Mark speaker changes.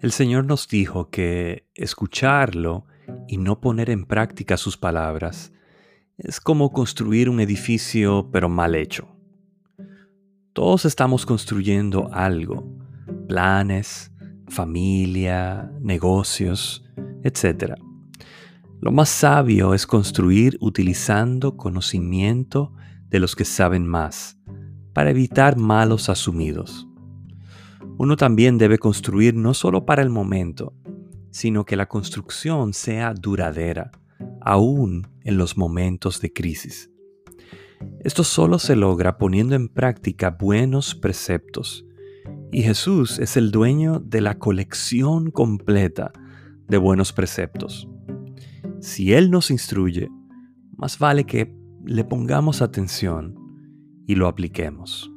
Speaker 1: El Señor nos dijo que escucharlo y no poner en práctica sus palabras es como construir un edificio pero mal hecho. Todos estamos construyendo algo, planes, familia, negocios, etc. Lo más sabio es construir utilizando conocimiento de los que saben más, para evitar malos asumidos. Uno también debe construir no solo para el momento, sino que la construcción sea duradera, aún en los momentos de crisis. Esto solo se logra poniendo en práctica buenos preceptos, y Jesús es el dueño de la colección completa de buenos preceptos. Si Él nos instruye, más vale que le pongamos atención y lo apliquemos.